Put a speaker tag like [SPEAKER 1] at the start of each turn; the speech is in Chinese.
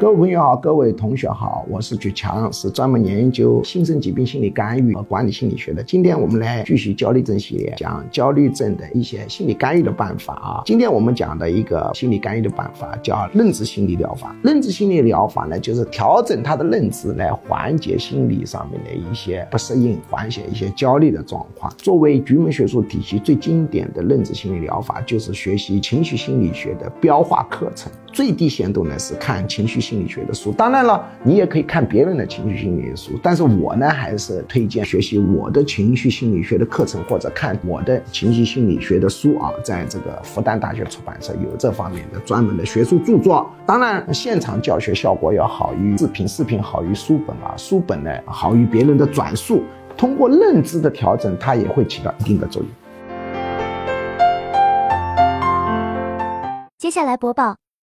[SPEAKER 1] 各位朋友好，各位同学好，我是举强，是专门研究新生疾病心理干预和管理心理学的。今天我们来继续焦虑症系列，讲焦虑症的一些心理干预的办法啊。今天我们讲的一个心理干预的办法叫认知心理疗法。认知心理疗法呢，就是调整他的认知来缓解心理上面的一些不适应，缓解一些焦虑的状况。作为局门学术体系最经典的认知心理疗法，就是学习情绪心理学的标化课程。最低限度呢是看情绪心理学的书，当然了，你也可以看别人的情绪心理学书，但是我呢还是推荐学习我的情绪心理学的课程或者看我的情绪心理学的书啊，在这个复旦大学出版社有这方面的专门的学术著作。当然，现场教学效果要好于视频，视频好于书本啊，书本呢好于别人的转述。通过认知的调整，它也会起到一定的作用。
[SPEAKER 2] 接下来播报。